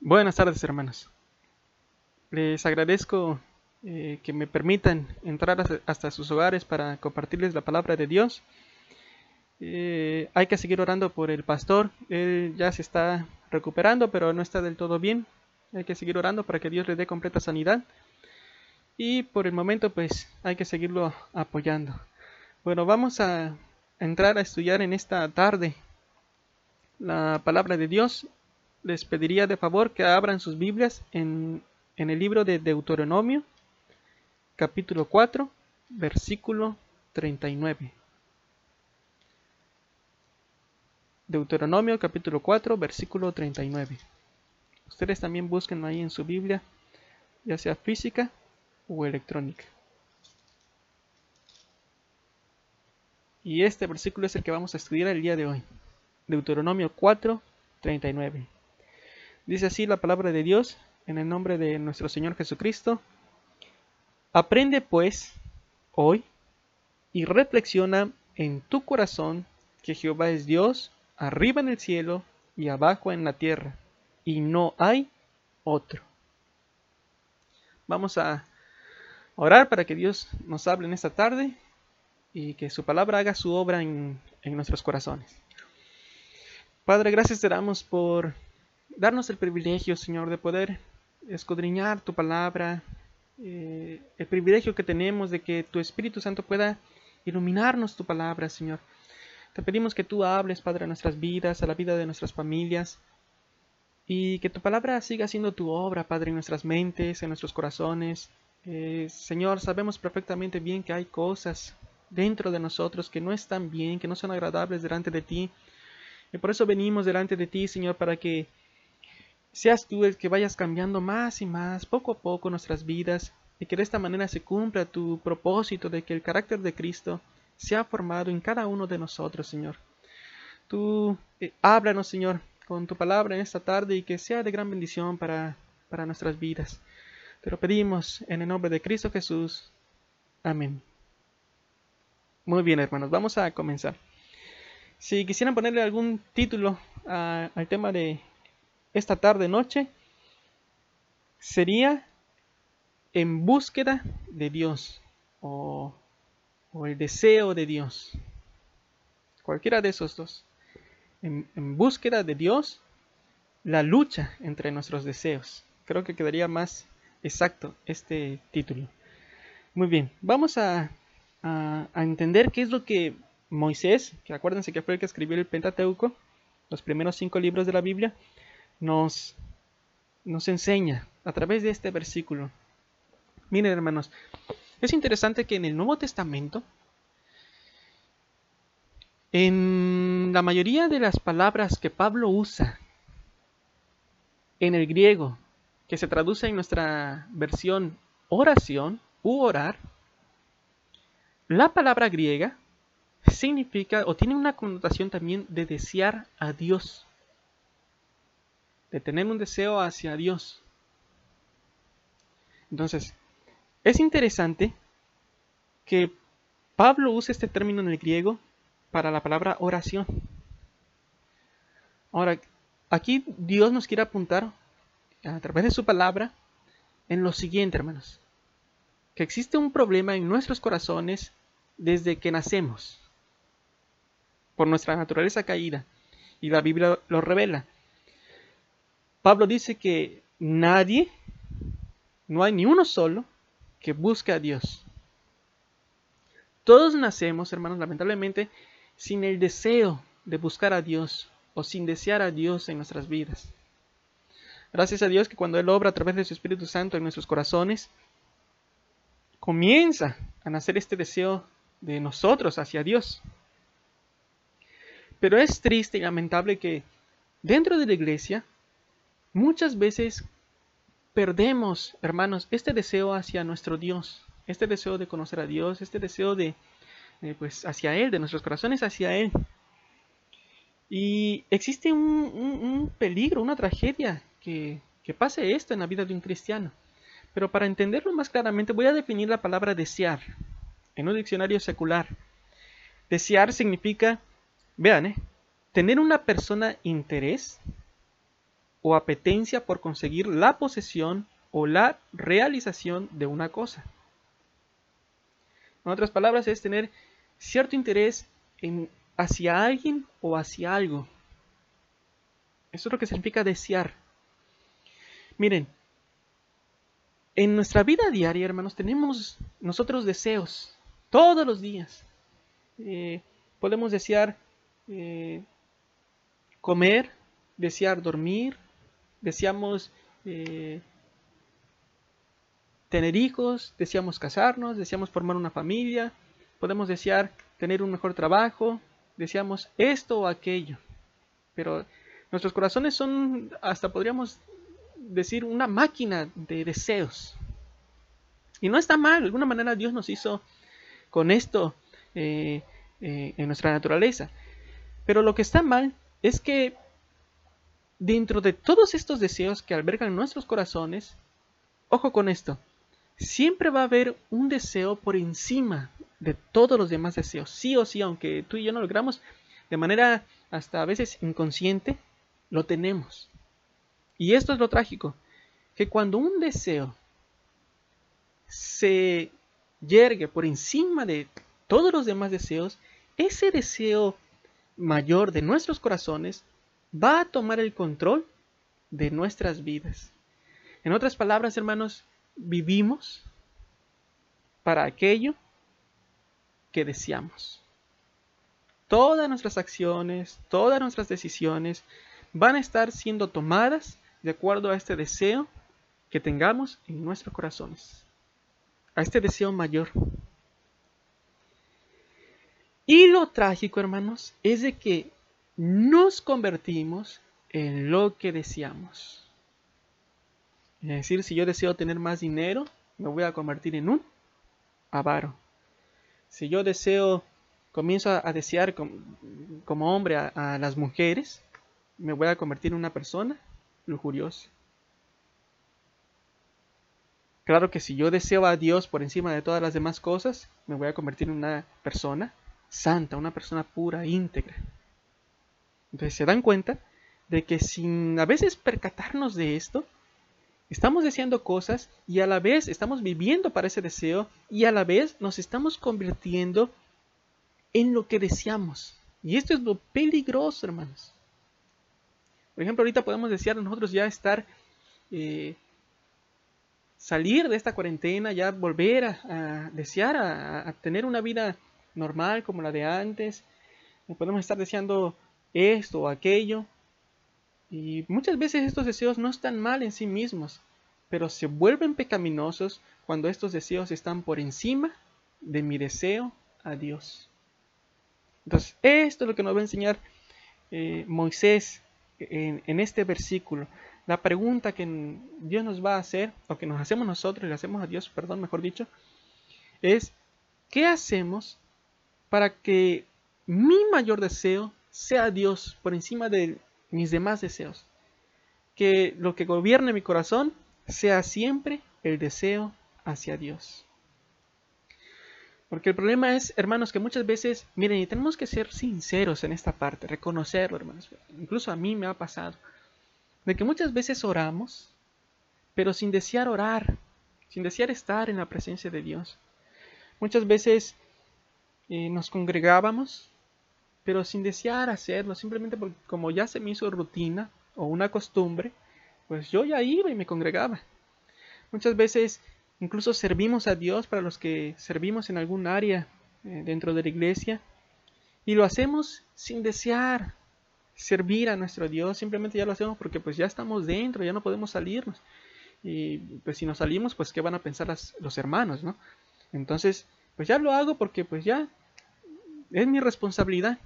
Buenas tardes, hermanos. Les agradezco eh, que me permitan entrar hasta- sus hogares para compartirles la palabra de Dios. Eh, hay que seguir orando por el pastor. Él ya se está recuperando, pero no está del todo bien. Hay que seguir orando para que Dios le dé completa sanidad. Y por el momento, pues hay que seguirlo apoyando. Bueno, vamos a entrar a estudiar en esta tarde la palabra de Dios les pediría de favor que abran sus Biblias en, el libro de Deuteronomio, capítulo 4, versículo 39. Deuteronomio, capítulo 4, versículo 39. Ustedes también busquen ahí en su Biblia, ya sea física o electrónica. Y este versículo es el que vamos a estudiar el día de hoy. Deuteronomio 4, 39. Dice así la palabra de Dios en el nombre de nuestro Señor Jesucristo. Aprende pues hoy y reflexiona en tu corazón que Jehová es Dios arriba en el cielo y abajo en la tierra, y no hay otro. Vamos a orar para que Dios nos hable en esta tarde y que su palabra haga su obra en, en nuestros corazones. Padre, gracias te damos por darnos el privilegio, Señor, de poder escudriñar tu palabra, eh, el privilegio que tenemos de que tu Espíritu Santo pueda iluminarnos tu palabra, Señor. Te pedimos que tú hables, Padre, a nuestras vidas, a la vida de nuestras familias, y que tu palabra siga siendo tu obra, Padre, en nuestras mentes, en nuestros corazones. Eh, Señor, sabemos perfectamente bien que hay cosas dentro de nosotros que no están bien, que no son agradables delante de ti. Y por eso venimos delante de ti, Señor, para que seas tú el que vayas cambiando más y más, poco a poco, nuestras vidas, y que de esta manera se cumpla tu propósito de que el carácter de Cristo sea formado en cada uno de nosotros, Señor. Tú eh, háblanos, Señor, con tu palabra en esta tarde y que sea de gran bendición para, para nuestras vidas. Te lo pedimos en el nombre de Cristo Jesús. Amén. Muy bien, hermanos, vamos a comenzar. Si quisieran ponerle algún título a- al tema de esta tarde noche sería en búsqueda de Dios o, el deseo de Dios. Cualquiera de esos dos. En, en búsqueda de Dios, la lucha entre nuestros deseos. Creo que quedaría más exacto este título. Muy bien, vamos a, a- a entender qué es lo que Moisés, que acuérdense que fue el que escribió el Pentateuco, los primeros cinco libros de la Biblia, nos, nos enseña a través de este versículo. Miren hermanos, es interesante que en el Nuevo Testamento, en la mayoría de las palabras que Pablo usa en el griego, que se traduce en nuestra versión oración u orar, la palabra griega significa o tiene una connotación también de desear a Dios de tener un deseo hacia Dios. Entonces, es interesante que Pablo use este término en el griego para la palabra oración. Ahora, aquí Dios nos quiere apuntar a través de su palabra en lo siguiente, hermanos. Que existe un problema en nuestros corazones desde que nacemos, por nuestra naturaleza caída, y la Biblia lo revela. Pablo dice que nadie, no hay ni uno solo, que busque a Dios. Todos nacemos, hermanos, lamentablemente, sin el deseo de buscar a Dios o sin desear a Dios en nuestras vidas. Gracias a Dios que cuando Él obra a través de su Espíritu Santo en nuestros corazones, comienza a nacer este deseo de nosotros hacia Dios. Pero es triste y lamentable que dentro de la iglesia muchas veces perdemos, hermanos, este deseo hacia nuestro Dios, este deseo de conocer a Dios, este deseo de, de, pues, hacia Él, de nuestros corazones hacia Él. Y existe un, un- un peligro, una tragedia que, que pase esto en la vida de un cristiano. Pero para entenderlo más claramente voy a definir la palabra desear en un diccionario secular. Desear significa, vean, ¿eh? tener una persona interés o apetencia por conseguir la posesión o la realización de una cosa. En otras palabras, es tener cierto interés en, hacia alguien o hacia algo. Eso es lo que significa desear. Miren, en nuestra vida diaria, hermanos, tenemos nosotros deseos todos los días. Eh, podemos desear eh, comer, desear dormir, deseamos eh, tener hijos, deseamos casarnos, deseamos formar una familia, podemos desear tener un mejor trabajo, deseamos esto o aquello. Pero nuestros corazones son, hasta podríamos decir, una máquina de deseos. Y no está mal, de alguna manera Dios nos hizo con esto eh, eh, en nuestra naturaleza. Pero lo que está mal es que dentro de todos estos deseos que albergan nuestros corazones, ojo con esto, siempre va a haber un deseo por encima de todos los demás deseos. Sí o sí, aunque tú y yo no lo logramos de manera hasta a veces inconsciente, lo tenemos. Y esto es lo trágico, que cuando un deseo se yergue por encima de todos los demás deseos, ese deseo mayor de nuestros corazones va a tomar el control de nuestras vidas. En otras palabras, hermanos, vivimos para aquello que deseamos. Todas nuestras acciones, todas nuestras decisiones van a estar siendo tomadas de acuerdo a este deseo que tengamos en nuestros corazones, a este deseo mayor. Y lo trágico, hermanos, es de que nos convertimos en lo que deseamos. Es decir, si yo deseo tener más dinero, me voy a convertir en un avaro. Si yo deseo, comienzo a, desear como, hombre a, las mujeres, me voy a convertir en una persona lujuriosa. Claro que si yo deseo a Dios por encima de todas las demás cosas, me voy a convertir en una persona santa, una persona pura, íntegra. Entonces se dan cuenta de que sin a veces percatarnos de esto, estamos deseando cosas y a la vez estamos viviendo para ese deseo y a la vez nos estamos convirtiendo en lo que deseamos. Y esto es lo peligroso, hermanos. Por ejemplo, ahorita podemos desear nosotros ya estar, eh, salir de esta cuarentena, ya volver a, desear a, tener una vida normal como la de antes. Podemos estar deseando esto o aquello. Y muchas veces estos deseos no están mal en sí mismos, pero se vuelven pecaminosos cuando estos deseos están por encima de mi deseo a Dios. Entonces, esto es lo que nos va a enseñar eh, Moisés en, en, este versículo. La pregunta que Dios nos va a hacer, o que nos hacemos nosotros y le hacemos a Dios, perdón, mejor dicho, es, ¿qué hacemos para que mi mayor deseo sea Dios por encima de mis demás deseos. Que lo que gobierne mi corazón sea siempre el deseo hacia Dios. Porque el problema es, hermanos, que muchas veces, miren, y tenemos que ser sinceros en esta parte, reconocerlo, hermanos. Incluso a mí me ha pasado, de que muchas veces oramos, pero sin desear orar, sin desear estar en la presencia de Dios. Muchas veces eh, nos congregábamos, pero sin desear hacerlo, simplemente porque como ya se me hizo rutina o una costumbre, pues yo ya iba y me congregaba. Muchas veces incluso servimos a Dios para los que servimos en algún área eh, dentro de la iglesia y lo hacemos sin desear servir a nuestro Dios, simplemente ya lo hacemos porque pues ya estamos dentro, ya no podemos salirnos. Y pues si nos salimos, pues qué van a pensar los hermanos, ¿no? Entonces, pues ya lo hago porque pues ya es mi responsabilidad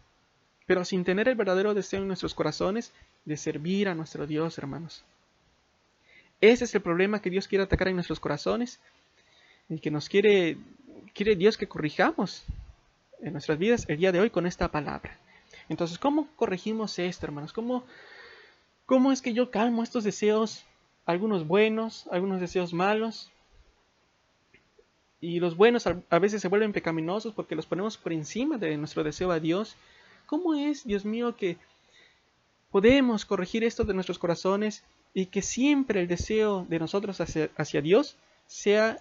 pero sin tener el verdadero deseo en nuestros corazones de servir a nuestro Dios, hermanos. Ese es el problema que Dios quiere atacar en nuestros corazones y que nos quiere, quiere Dios que corrijamos en nuestras vidas el día de hoy con esta palabra. Entonces, ¿cómo corregimos esto, hermanos? ¿Cómo, cómo es que yo calmo estos deseos, algunos buenos, algunos deseos malos? Y los buenos a veces se vuelven pecaminosos porque los ponemos por encima de nuestro deseo a Dios ¿Cómo es, Dios mío, que podemos corregir esto de nuestros corazones y que siempre el deseo de nosotros hacia, hacia Dios sea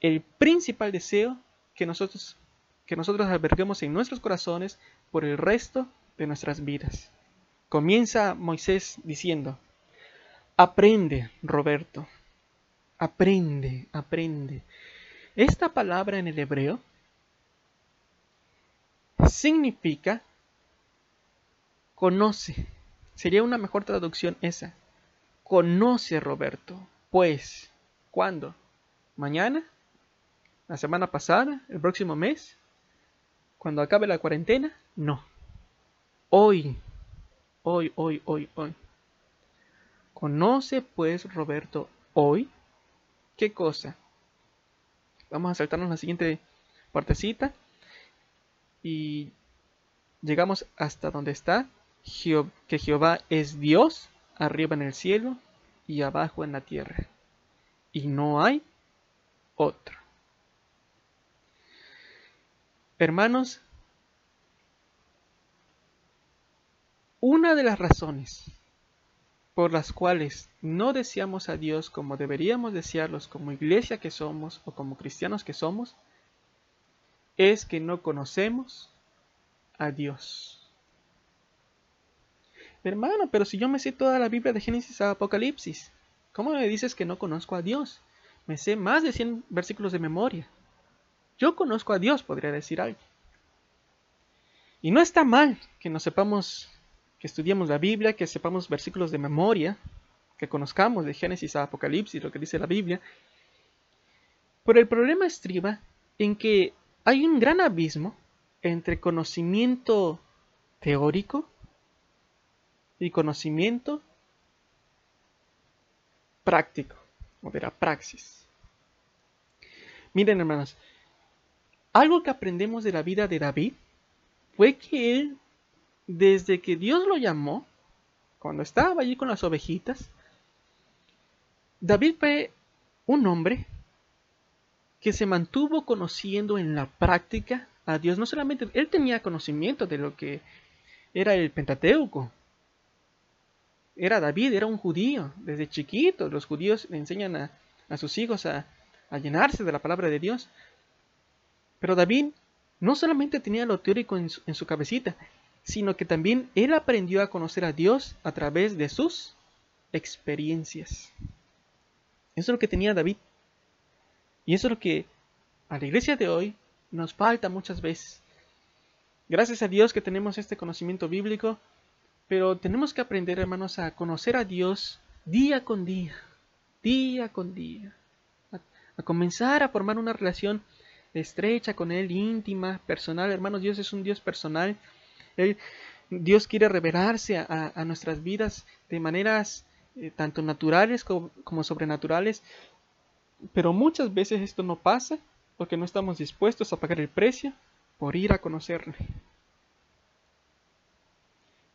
el principal deseo que nosotros, que nosotros alberguemos en nuestros corazones por el resto de nuestras vidas. Comienza Moisés diciendo, aprende, Roberto, aprende, aprende. Esta palabra en el hebreo significa conoce. Sería una mejor traducción esa. Conoce, Roberto. Pues, ¿cuándo? ¿Mañana? ¿La semana pasada? ¿El próximo mes? ¿Cuando acabe la cuarentena? No. Hoy. Hoy, hoy, hoy, hoy. Conoce pues, Roberto, hoy. ¿Qué cosa? Vamos a saltarnos la siguiente partecita. Y llegamos hasta donde está que Jehová es Dios arriba en el cielo y abajo en la tierra. Y no hay otro. Hermanos, una de las razones por las cuales no deseamos a Dios como deberíamos desearlos como iglesia que somos o como cristianos que somos, es que no conocemos a Dios. Hermano, pero si yo me sé toda la Biblia de Génesis a Apocalipsis, ¿cómo me dices que no conozco a Dios? Me sé más de 100 versículos de memoria. Yo conozco a Dios, podría decir algo. Y no está mal que nos sepamos, que estudiemos la Biblia, que sepamos versículos de memoria, que conozcamos de Génesis a Apocalipsis lo que dice la Biblia. Pero el problema estriba en que hay un gran abismo entre conocimiento teórico y conocimiento práctico o de la praxis. Miren hermanos, algo que aprendemos de la vida de David fue que él, desde que Dios lo llamó, cuando estaba allí con las ovejitas, David fue un hombre que se mantuvo conociendo en la práctica a Dios. No solamente él tenía conocimiento de lo que era el Pentateuco, era David, era un judío, desde chiquito los judíos le enseñan a, sus hijos a, a llenarse de la palabra de Dios. Pero David no solamente tenía lo teórico en su, en su, cabecita, sino que también él aprendió a conocer a Dios a través de sus experiencias. Eso es lo que tenía David. Y eso es lo que a la iglesia de hoy nos falta muchas veces. Gracias a Dios que tenemos este conocimiento bíblico, pero tenemos que aprender, hermanos, a conocer a Dios día con día, día con día. A, comenzar a formar una relación estrecha con Él, íntima, personal. Hermanos, Dios es un Dios personal. Dios quiere revelarse a, nuestras vidas de maneras eh, tanto naturales como, como sobrenaturales. Pero muchas veces esto no pasa porque no estamos dispuestos a pagar el precio por ir a conocerle.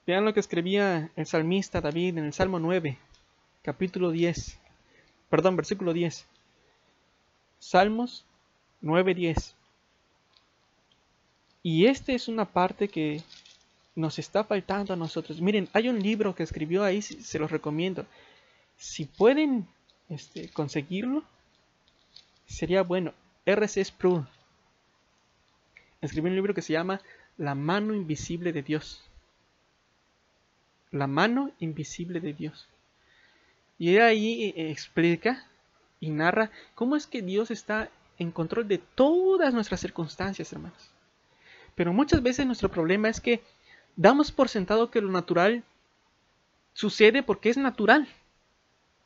Vean lo que escribía el salmista David en el Salmo 9, capítulo 10, perdón, versículo 10. Salmos 9, 10. Y esta es una parte que nos está faltando a nosotros. Miren, hay un libro que escribió ahí, se los recomiendo. Si pueden este, conseguirlo, sería bueno. R.C. Sproul escribió un libro que se llama La mano invisible de Dios la mano invisible de Dios. Y él ahí eh, explica y narra cómo es que Dios está en control de todas nuestras circunstancias, hermanos. Pero muchas veces nuestro problema es que damos por sentado que lo natural sucede porque es natural.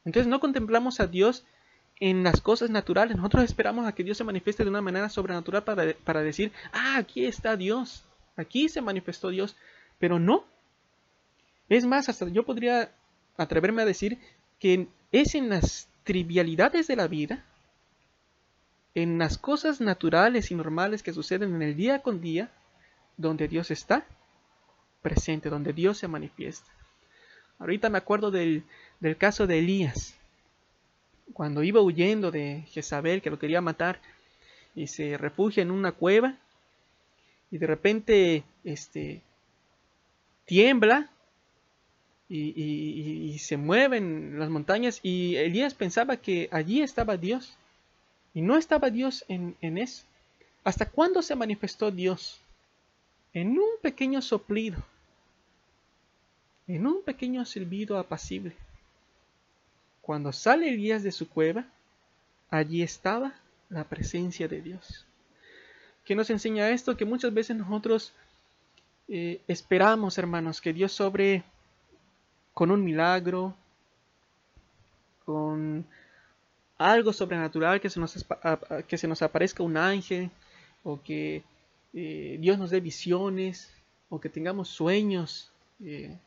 Entonces no contemplamos a Dios en las cosas naturales. Nosotros esperamos a que Dios se manifieste de una manera sobrenatural para, para decir, ah, aquí está Dios. Aquí se manifestó Dios. Pero no, es más, hasta yo podría atreverme a decir que es en las trivialidades de la vida, en las cosas naturales y normales que suceden en el día con día, donde Dios está presente, donde Dios se manifiesta. Ahorita me acuerdo del, del caso de Elías, cuando iba huyendo de Jezabel, que lo quería matar, y se refugia en una cueva, y de repente este, tiembla y, se mueven las montañas y Elías pensaba que allí estaba Dios y no estaba Dios en, en eso. ¿Hasta cuándo se manifestó Dios? En un pequeño soplido, en un pequeño silbido apacible. Cuando sale Elías de su cueva, allí estaba la presencia de Dios. ¿Qué nos enseña esto? Que muchas veces nosotros eh, esperamos, hermanos, que Dios sobre con un milagro, con algo sobrenatural, que se nos, que se nos aparezca un ángel, o que eh, Dios nos dé visiones, o que tengamos sueños eh,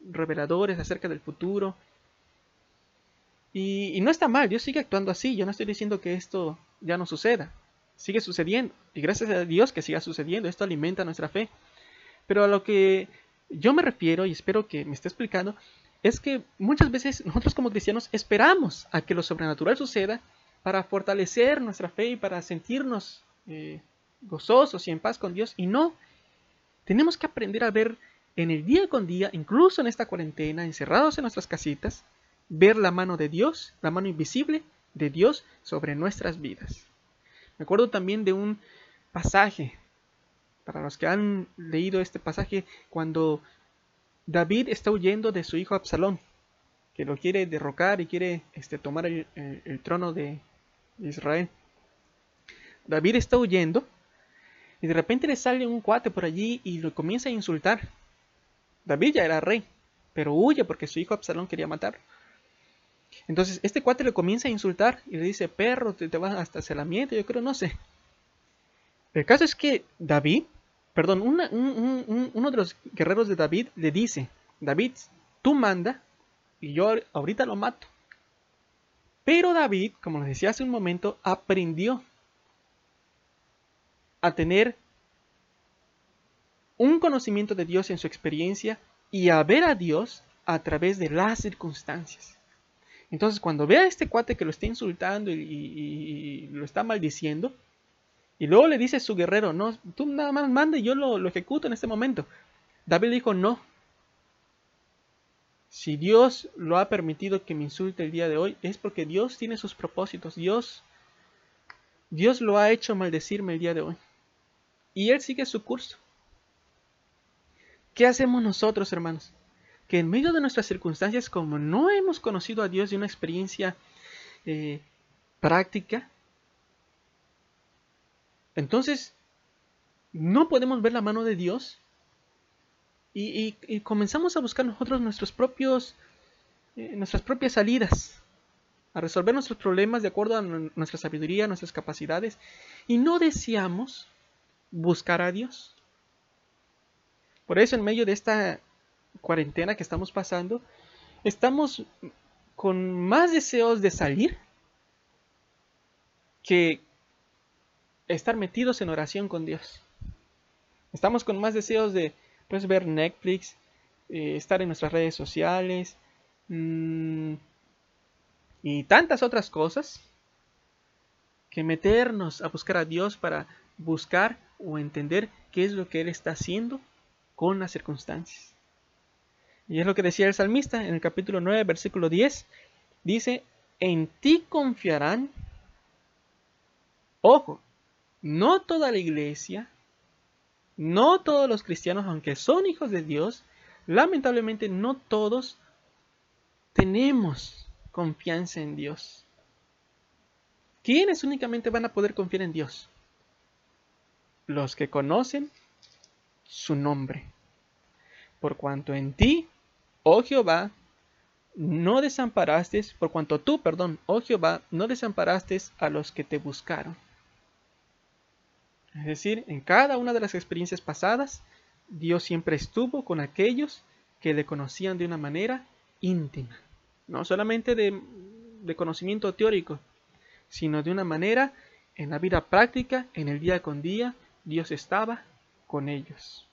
reveladores acerca del futuro. Y, y, no está mal, Dios sigue actuando así, yo no estoy diciendo que esto ya no suceda, sigue sucediendo, y gracias a Dios que siga sucediendo, esto alimenta nuestra fe. Pero a lo que yo me refiero, y espero que me esté explicando, es que muchas veces nosotros como cristianos esperamos a que lo sobrenatural suceda para fortalecer nuestra fe y para sentirnos eh, gozosos y en paz con Dios. Y no, tenemos que aprender a ver en el día con día, incluso en esta cuarentena, encerrados en nuestras casitas, ver la mano de Dios, la mano invisible de Dios sobre nuestras vidas. Me acuerdo también de un pasaje para los que han leído este pasaje, cuando David está huyendo de su hijo Absalón, que lo quiere derrocar y quiere este, tomar el, trono de Israel. David está huyendo y de repente le sale un cuate por allí y lo comienza a insultar. David ya era rey, pero huye porque su hijo Absalón quería matar. Entonces este cuate le comienza a insultar y le dice, perro, te, te vas hasta el celamiento, yo creo, no sé. El caso es que David, perdón, uno de los guerreros de David le dice, David, tú manda y yo ahorita lo mato. Pero David, como les decía hace un momento, aprendió a tener un conocimiento de Dios en su experiencia y a ver a Dios a través de las circunstancias. Entonces, cuando ve a este cuate que lo está insultando y, lo está maldiciendo, y luego le dice a su guerrero, no, tú nada más manda y yo lo, ejecuto en este momento. David dijo, no. Si Dios lo ha permitido que me insulte el día de hoy, es porque Dios tiene sus propósitos. Dios, Dios lo ha hecho maldecirme el día de hoy. Y Él sigue su curso. ¿Qué hacemos nosotros, hermanos? Que en medio de nuestras circunstancias, como no hemos conocido a Dios de una experiencia eh, práctica, entonces, no podemos ver la mano de Dios y, comenzamos a buscar nosotros nuestros propios, eh, nuestras propias salidas, a resolver nuestros problemas de acuerdo a nuestra sabiduría, nuestras capacidades, y no deseamos buscar a Dios. Por eso en medio de esta cuarentena que estamos pasando, estamos con más deseos de salir que estar metidos en oración con Dios. Estamos con más deseos de pues, ver Netflix, eh, estar en nuestras redes sociales mm, y tantas otras cosas que meternos a buscar a Dios para buscar o entender qué es lo que Él está haciendo con las circunstancias. Y es lo que decía el salmista en el capítulo 9, versículo 10. Dice, en ti confiarán. Ojo, no toda la iglesia, no todos los cristianos, aunque son hijos de Dios, lamentablemente no todos tenemos confianza en Dios. ¿Quiénes únicamente van a poder confiar en Dios? Los que conocen su nombre. Por cuanto en ti, oh Jehová, no desamparaste, por cuanto tú, perdón, oh Jehová, no desamparaste a los que te buscaron. Es decir, en cada una de las experiencias pasadas, Dios siempre estuvo con aquellos que le conocían de una manera íntima. No solamente de, conocimiento teórico, sino de una manera en la vida práctica, en el día con día, Dios estaba con ellos.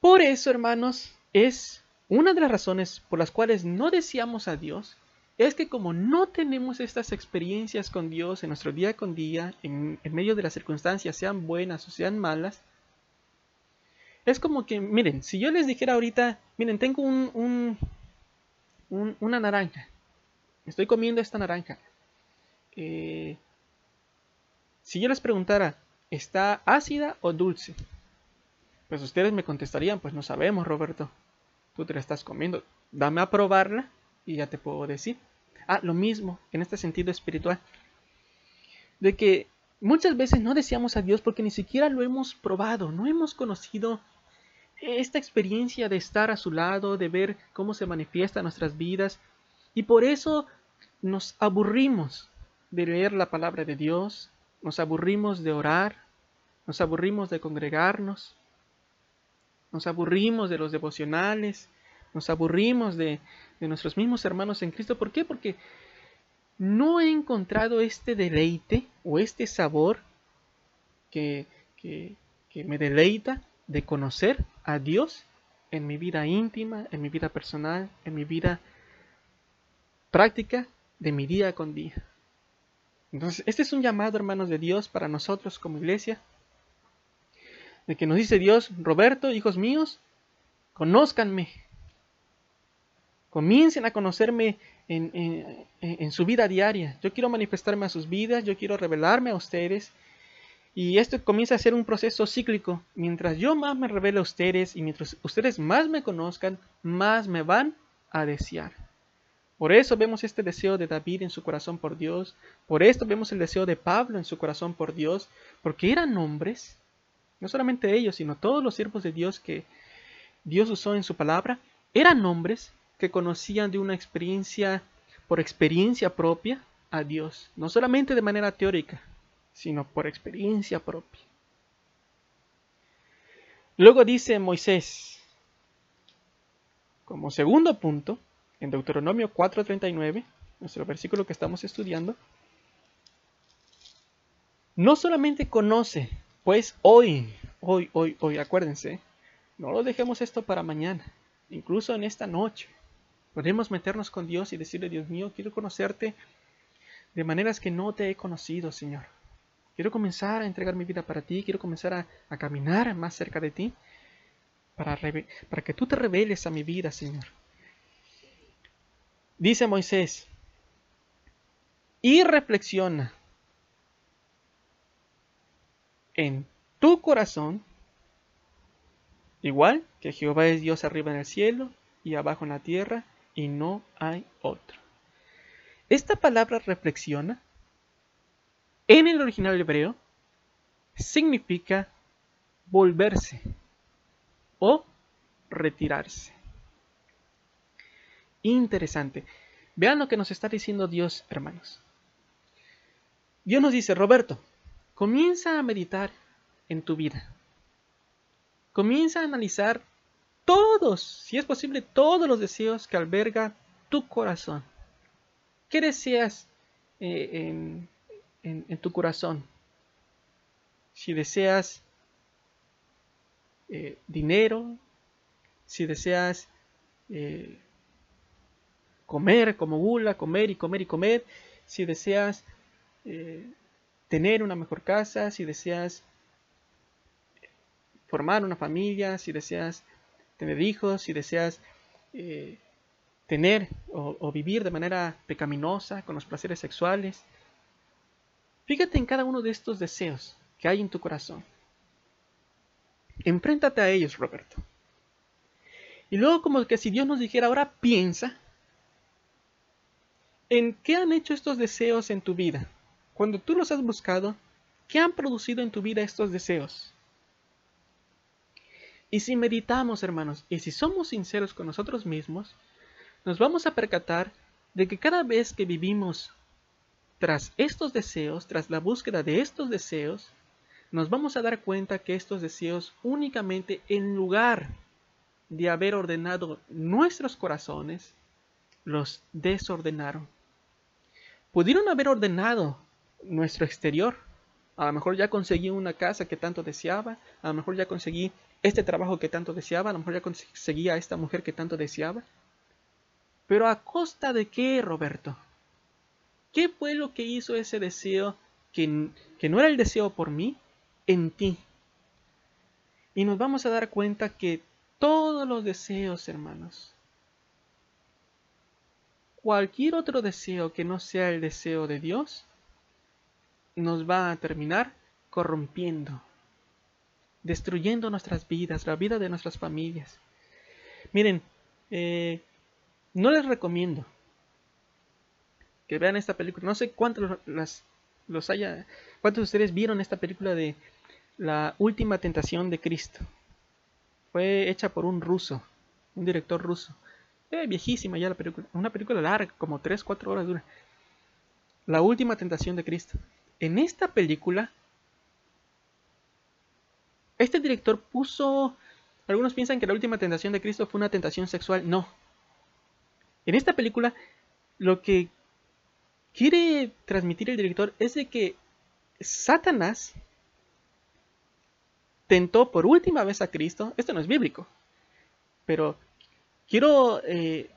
Por eso, hermanos, es una de las razones por las cuales no deseamos a Dios es que como no tenemos estas experiencias con Dios en nuestro día con día, en, medio de las circunstancias, sean buenas o sean malas, Es como que, miren, si yo les dijera ahorita, miren, tengo un, un, una naranja. Estoy comiendo esta naranja. Eh, si yo les preguntara, ¿está ácida o dulce? Pues ustedes me contestarían, pues no sabemos, Roberto. Tú te la estás comiendo. Dame a probarla y ya te puedo decir. Ah, lo mismo en este sentido espiritual. De que muchas veces no deseamos a Dios porque ni siquiera lo hemos probado, no hemos conocido esta experiencia de estar a su lado, de ver cómo se manifiesta nuestras vidas. Y por eso nos aburrimos de leer la palabra de Dios, nos aburrimos de orar, nos aburrimos de congregarnos, nos aburrimos de los devocionales, nos aburrimos de, nuestros mismos hermanos en Cristo. ¿Por qué? Porque no he encontrado este deleite o este sabor que, que, que me deleita de conocer a Dios en mi vida íntima, en mi vida personal, en mi vida práctica de mi día con día. Entonces, este es un llamado, hermanos de Dios, para nosotros como iglesia, de que nos dice Dios, Roberto, hijos míos, conózcanme, comiencen a conocerme en, en, su vida diaria. Yo quiero manifestarme a sus vidas, yo quiero revelarme a ustedes. Y esto comienza a ser un proceso cíclico. Mientras yo más me revele a ustedes y mientras ustedes más me conozcan, más me van a desear. Por eso vemos este deseo de David en su corazón por Dios. Por esto vemos el deseo de Pablo en su corazón por Dios. Porque eran hombres, no solamente ellos, sino todos los siervos de Dios que Dios usó en su palabra, eran hombres que conocían de una experiencia, por experiencia propia, a Dios. No solamente de manera teórica, sino por experiencia propia. Luego dice Moisés, como segundo punto, en Deuteronomio 4:39, nuestro versículo que estamos estudiando, no solamente conoce, pues hoy, hoy, hoy, hoy, acuérdense, no lo dejemos esto para mañana, incluso en esta noche. Podemos meternos con Dios y decirle, Dios mío, quiero conocerte de maneras que no te he conocido, Señor. Quiero comenzar a entregar mi vida para ti, quiero comenzar a, caminar más cerca de ti, para, para que tú te reveles a mi vida, Señor. Dice Moisés, y reflexiona en tu corazón, igual que Jehová es Dios arriba en el cielo y abajo en la tierra, y no hay otro. Esta palabra reflexiona en el original hebreo significa volverse o retirarse. Interesante. Vean lo que nos está diciendo Dios, hermanos. Dios nos dice, Roberto, comienza a meditar en tu vida. Comienza a analizar todos, si es posible, todos los deseos que alberga tu corazón. ¿Qué deseas eh, en, tu corazón? Si deseas eh, dinero, si deseas eh, comer como gula, comer y comer y comer, si deseas tener una mejor casa, si deseas formar una familia, si deseas tener hijos, si deseas eh, tener o, vivir de manera pecaminosa con los placeres sexuales. Fíjate en cada uno de estos deseos que hay en tu corazón. Enfréntate a ellos, Roberto. Y luego como que si Dios nos dijera, ahora piensa en qué han hecho estos deseos en tu vida. Cuando tú los has buscado, ¿qué han producido en tu vida estos deseos? Y si meditamos, hermanos, y si somos sinceros con nosotros mismos, nos vamos a percatar de que cada vez que vivimos tras estos deseos, tras la búsqueda de estos deseos, nos vamos a dar cuenta que estos deseos únicamente en lugar de haber ordenado nuestros corazones, los desordenaron. Pudieron haber ordenado nuestro exterior. A lo mejor ya conseguí una casa que tanto deseaba, a lo mejor ya conseguí este trabajo que tanto deseaba, a lo mejor ya conseguía a esta mujer que tanto deseaba. Pero a costa de qué, Roberto? ¿Qué fue lo que hizo ese deseo que, que no era el deseo por mí en ti? Y nos vamos a dar cuenta que todos los deseos, hermanos, cualquier otro deseo que no sea el deseo de Dios, nos va a terminar corrompiendo, destruyendo nuestras vidas, la vida de nuestras familias. Miren, eh, no les recomiendo que vean esta película. No sé cuántos los haya, cuántos de ustedes vieron esta película de La última tentación de Cristo. Fue hecha por un ruso, un director ruso. Viejísima ya la película, una película larga, como 3-4 horas dura. La última tentación de Cristo. En esta película, este director puso, algunos piensan que la última tentación de Cristo fue una tentación sexual. No. En esta película, lo que quiere transmitir el director es de que Satanás tentó por última vez a Cristo. Esto no es bíblico, pero quiero eh,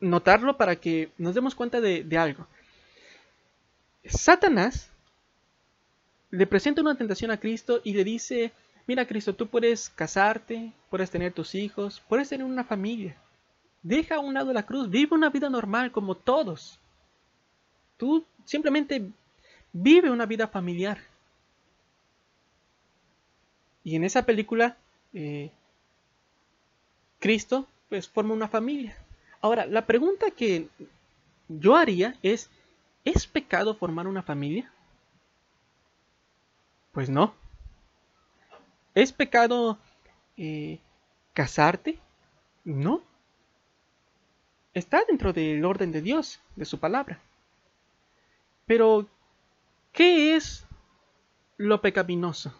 notarlo para que nos demos cuenta de, de algo. Satanás le presenta una tentación a Cristo y le dice, mira Cristo, tú puedes casarte, puedes tener tus hijos, puedes tener una familia. Deja a un lado la cruz, vive una vida normal como todos. Tú simplemente vive una vida familiar. Y en esa película, eh, Cristo pues forma una familia. Ahora, la pregunta que yo haría es, ¿es pecado formar una familia? Pues no. ¿Es pecado eh, casarte? No está dentro del orden de Dios, de su palabra. Pero, ¿qué es lo pecaminoso?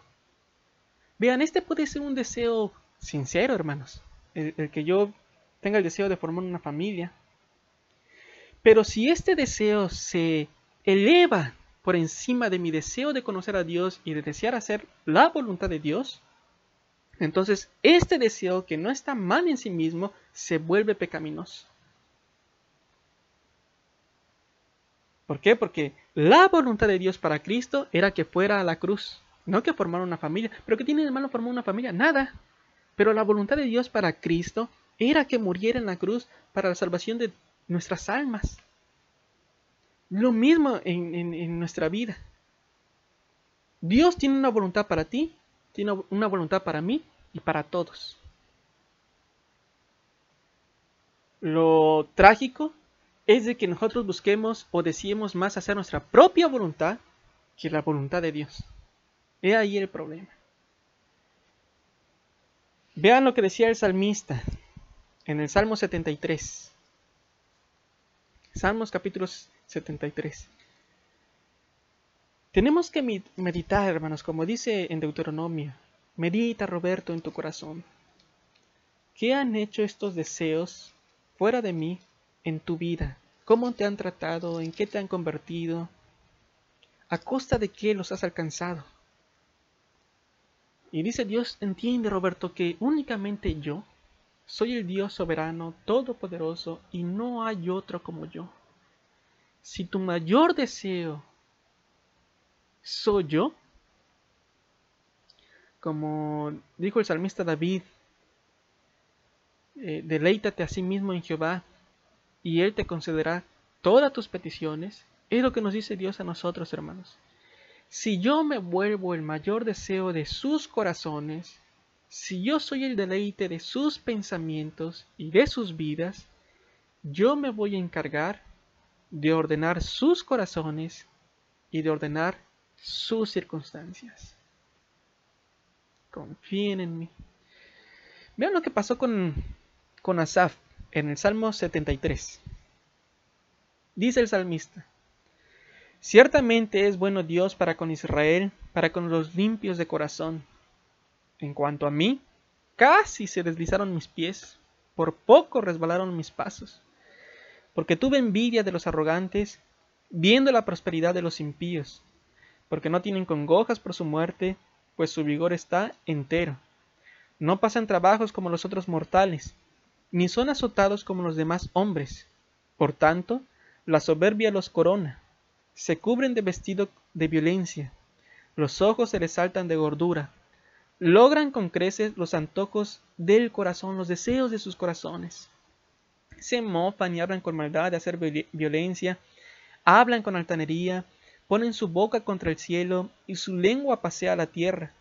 Vean, este puede ser un deseo sincero, hermanos, el, el, que yo tenga el deseo de formar una familia. Pero si este deseo se eleva por encima de mi deseo de conocer a Dios y de desear hacer la voluntad de Dios, entonces este deseo que no está mal en sí mismo se vuelve pecaminoso. ¿Por qué? Porque la voluntad de Dios para Cristo era que fuera a la cruz, no que formara una familia. ¿Pero qué tiene de malo formar una familia? Nada. Pero la voluntad de Dios para Cristo era que muriera en la cruz para la salvación de nuestras almas. Lo mismo en, en nuestra vida. Dios tiene una voluntad para ti, tiene una voluntad para mí y para todos. Lo trágico es de que nosotros busquemos o deseemos más hacer nuestra propia voluntad que la voluntad de Dios. He ahí el problema. Vean lo que decía el salmista en el Salmo 73. Salmos capítulo 73. Tenemos que meditar, hermanos, como dice en Deuteronomio. Medita, Roberto, en tu corazón. ¿Qué han hecho estos deseos fuera de mí en tu vida? ¿Cómo te han tratado? ¿En qué te han convertido? ¿A costa de qué los has alcanzado? Y dice Dios, entiende Roberto que únicamente yo soy el Dios soberano, todopoderoso, y no hay otro como yo. Si tu mayor deseo soy yo, como dijo el salmista David, eh, deleítate a sí mismo en Jehová y Él te concederá todas tus peticiones. Es lo que nos dice Dios a nosotros, hermanos. Si yo me vuelvo el mayor deseo de sus corazones, si yo soy el deleite de sus pensamientos y de sus vidas, yo me voy a encargar de ordenar sus corazones y de ordenar sus circunstancias. Confíen en mí. Vean lo que pasó con, con Asaf en el Salmo 73. Dice el salmista, Ciertamente es bueno Dios para con Israel, para con los limpios de corazón. En cuanto a mí, casi se deslizaron mis pies, por poco resbalaron mis pasos, porque tuve envidia de los arrogantes, viendo la prosperidad de los impíos, porque no tienen congojas por su muerte, pues su vigor está entero. No pasan trabajos como los otros mortales, ni son azotados como los demás hombres. Por tanto, la soberbia los corona, se cubren de vestido de violencia, los ojos se les saltan de gordura, logran con creces los antojos del corazón, los deseos de sus corazones. Se mofan y hablan con maldad de hacer violencia, hablan con altanería, ponen su boca contra el cielo y su lengua pasea la tierra.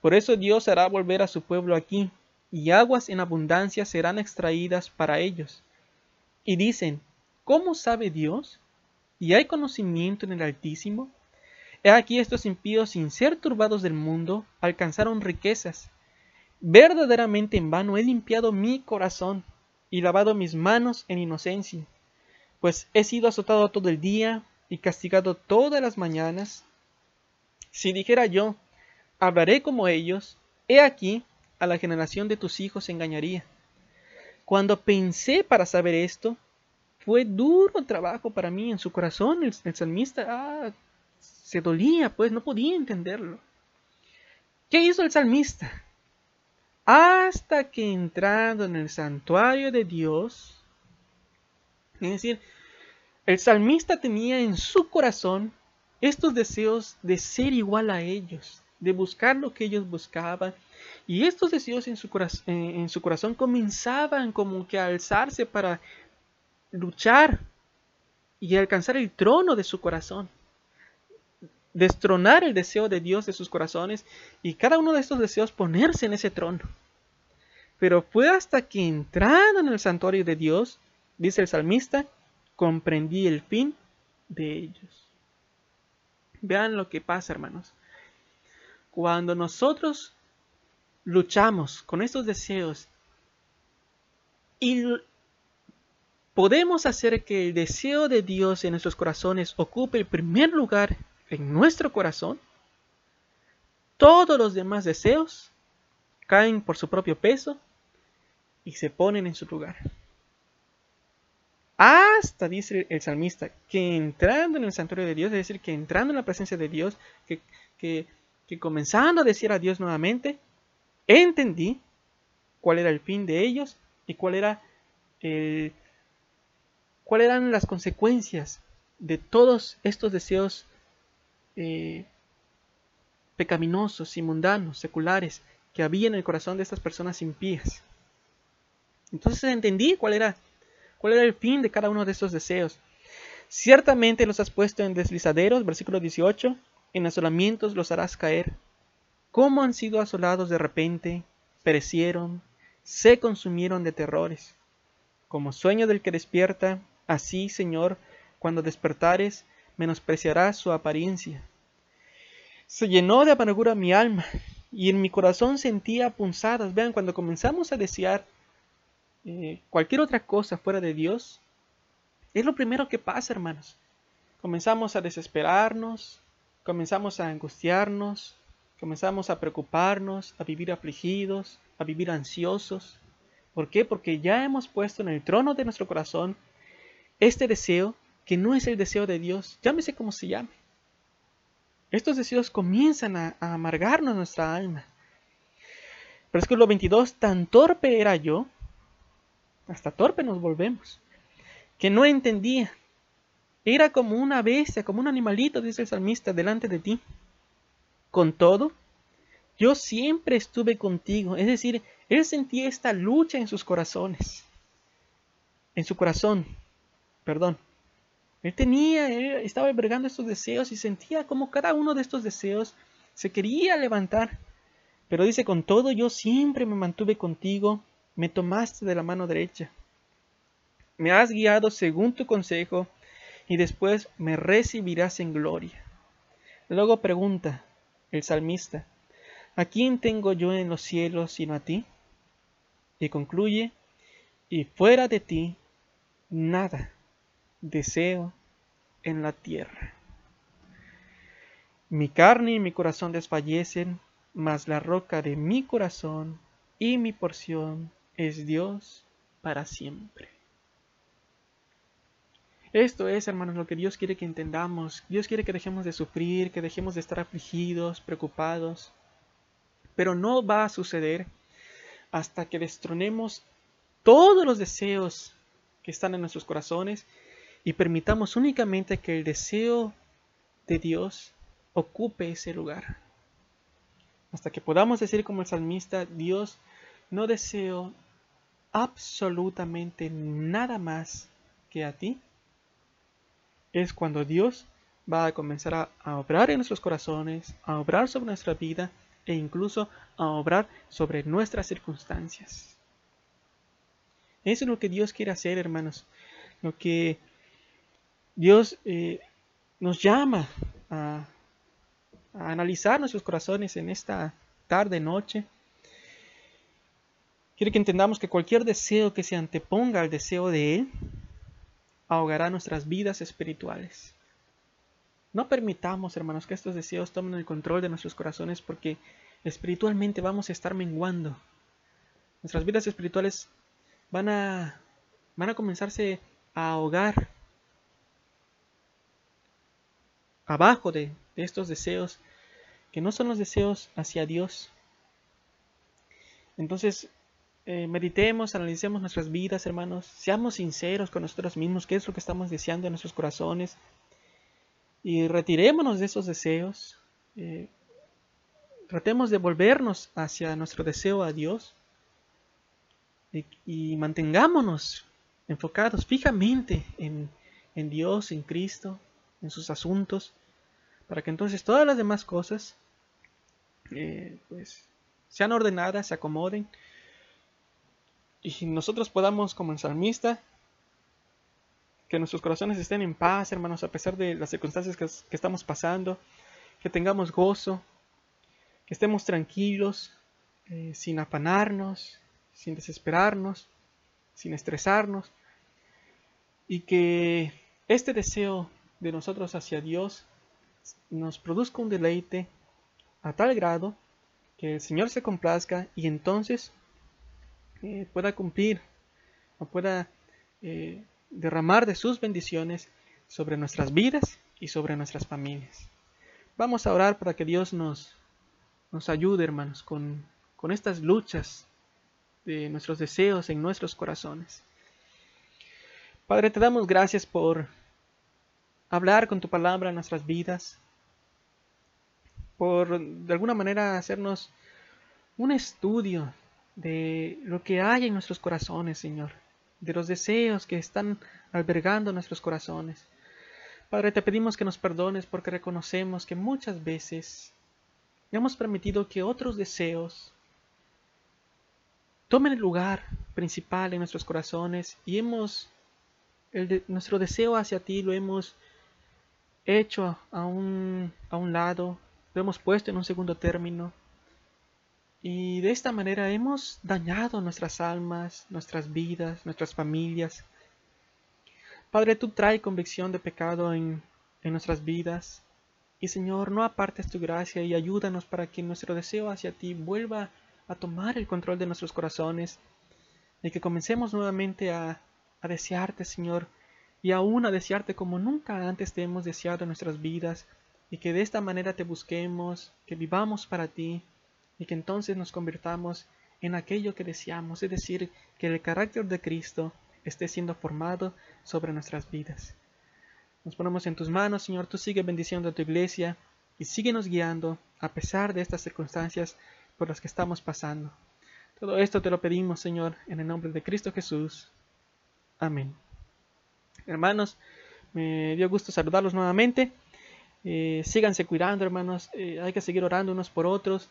Por eso Dios hará volver a su pueblo aquí, y aguas en abundancia serán extraídas para ellos. Y dicen, ¿cómo sabe Dios? ¿Y hay conocimiento en el Altísimo? He aquí estos impíos, sin ser turbados del mundo, alcanzaron riquezas. Verdaderamente en vano he limpiado mi corazón y lavado mis manos en inocencia, pues he sido azotado todo el día y castigado todas las mañanas. Si dijera yo, hablaré como ellos, he aquí, a la generación de tus hijos engañaría. Cuando pensé para saber esto, fue duro trabajo para mí en su corazón. El, salmista ah, se dolía, pues no podía entenderlo. ¿Qué hizo el salmista? Hasta que entrando en el santuario de Dios, es decir, el salmista tenía en su corazón estos deseos de ser igual a ellos, de buscar lo que ellos buscaban. Y estos deseos en su, su corazón comenzaban como que a alzarse para luchar y alcanzar el trono de su corazón destronar el deseo de Dios de sus corazones y cada uno de estos deseos ponerse en ese trono. Pero fue hasta que entrando en el santuario de Dios, dice el salmista, comprendí el fin de ellos. Vean lo que pasa, hermanos. Cuando nosotros luchamos con estos deseos y podemos hacer que el deseo de Dios en nuestros corazones ocupe el primer lugar en nuestro corazón, todos los demás deseos caen por su propio peso y se ponen en su lugar. Hasta, dice el salmista, que entrando en el santuario de Dios, es decir, que entrando en la presencia de Dios, que, que comenzando a decir a Dios nuevamente, entendí cuál era el fin de ellos y cuál era el, cuáles eran las consecuencias de todos estos deseos eh, pecaminosos y mundanos, seculares, que había en el corazón de estas personas impías. Entonces entendí cuál era, cuál era el fin de cada uno de estos deseos. Ciertamente los has puesto en deslizaderos, versículo 18, en asolamientos los harás caer. ¿Cómo han sido asolados de repente? Perecieron, se consumieron de terrores. Como sueño del que despierta, así, Señor, cuando despertares, menospreciarás su apariencia. Se llenó de amargura mi alma y en mi corazón sentía punzadas. Vean, cuando comenzamos a desear eh, cualquier otra cosa fuera de Dios, es lo primero que pasa, hermanos. Comenzamos a desesperarnos, comenzamos a angustiarnos, comenzamos a preocuparnos, a vivir afligidos, a vivir ansiosos. ¿Por qué? Porque ya hemos puesto en el trono de nuestro corazón este deseo que no es el deseo de Dios, llámese como se llame. Estos deseos comienzan a, amargarnos nuestra alma. Versículo 22, tan torpe era yo, hasta torpe nos volvemos, que no entendía. Era como una bestia, como un animalito, dice el salmista, delante de ti. Con todo, yo siempre estuve contigo. Es decir, él sentía esta lucha en sus corazones. En su corazón, perdón. Él tenía, estaba albergando estos deseos y sentía como cada uno de estos deseos se quería levantar. Pero dice, con todo yo siempre me mantuve contigo, me tomaste de la mano derecha. Me has guiado según tu consejo y después me recibirás en gloria. Luego pregunta el salmista, ¿a quién tengo yo en los cielos sino a ti? Y concluye, y fuera de ti, nada deseo en la tierra. Mi carne y mi corazón desfallecen, mas la roca de mi corazón y mi porción es Dios para siempre. Esto es, hermanos, lo que Dios quiere que entendamos. Dios quiere que dejemos de sufrir, que dejemos de estar afligidos, preocupados. Pero no va a suceder hasta que destronemos todos los deseos que están en nuestros corazones y permitamos únicamente que el deseo de Dios ocupe ese lugar. hasta que podamos decir como el salmista, Dios, no deseo absolutamente nada más que a ti, es cuando Dios va a comenzar a, obrar en nuestros corazones, a obrar sobre nuestra vida e incluso a obrar sobre nuestras circunstancias. Eso es lo que Dios quiere hacer, hermanos. Lo que Dios eh, nos llama a, analizar nuestros corazones en esta tarde, noche. Quiere que entendamos que cualquier deseo que se anteponga al deseo de Él ahogará nuestras vidas espirituales. No permitamos, hermanos, que estos deseos tomen el control de nuestros corazones porque espiritualmente vamos a estar menguando. Nuestras vidas espirituales van a, van a comenzarse a ahogar abajo de, estos deseos que no son los deseos hacia Dios. Entonces, eh, meditemos, analicemos nuestras vidas, hermanos, seamos sinceros con nosotros mismos, qué es lo que estamos deseando en nuestros corazones, y retirémonos de esos deseos. Eh, tratemos de volvernos hacia nuestro deseo a Dios y, mantengámonos enfocados fijamente en, Dios, en Cristo, en sus asuntos, para que entonces todas las demás cosas eh, pues, sean ordenadas, se acomoden. Y nosotros podamos como salmista que nuestros corazones estén en paz, hermanos, a pesar de las circunstancias que, estamos pasando, que tengamos gozo, que estemos tranquilos, eh, sin apanarnos, sin desesperarnos, sin estresarnos, y que este deseo de nosotros hacia Dios nos produzca un deleite a tal grado que el Señor se complazca y entonces eh, pueda cumplir o pueda eh, derramar de sus bendiciones sobre nuestras vidas y sobre nuestras familias. Vamos a orar para que Dios nos, nos ayude, hermanos, con, con estas luchas de nuestros deseos en nuestros corazones. Padre, te damos gracias por hablar con tu palabra en nuestras vidas, por de alguna manera hacernos un estudio de lo que hay en nuestros corazones, Señor de los deseos que están albergando nuestros corazones. Padre, te pedimos que nos perdones porque reconocemos que muchas veces hemos permitido que otros deseos tomen el lugar principal en nuestros corazones y hemos nuestro deseo hacia ti lo hemos hecho a un, a un lado, lo hemos puesto en un segundo término y de esta manera hemos dañado nuestras almas, nuestras vidas, nuestras familias. Padre, tú trae convicción de pecado en, en nuestras vidas. Y Señor, no apartes tu gracia y ayúdanos para que nuestro deseo hacia ti vuelva a tomar el control de nuestros corazones y que comencemos nuevamente a, a desearte, Señor, y aún a desearte como nunca antes te hemos deseado en nuestras vidas, y que de esta manera te busquemos, que vivamos para ti, y que entonces nos convirtamos en aquello que deseamos, es decir, que el carácter de Cristo esté siendo formado sobre nuestras vidas. Nos ponemos en tus manos, Señor, tú sigue bendiciendo a tu iglesia y síguenos guiando a pesar de estas circunstancias por las que estamos pasando. Todo esto te lo pedimos, Señor, en el nombre de Cristo Jesús. Amén. Hermanos, me dio gusto saludarlos nuevamente. Eh, síganse cuidando, hermanos. Eh, hay que seguir orando unos por otros.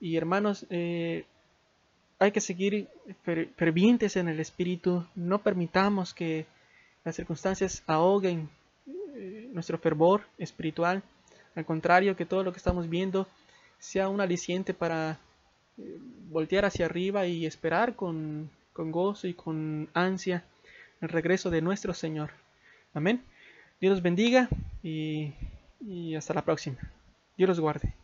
Y hermanos, eh, hay que seguir fervientes en el espíritu. No permitamos que las circunstancias ahoguen nuestro fervor espiritual. Al contrario, que todo lo que estamos viendo sea un aliciente para voltear hacia arriba y esperar con, gozo y con ansia el regreso de nuestro Señor. Amén. Dios los bendiga y, hasta la próxima. Dios los guarde.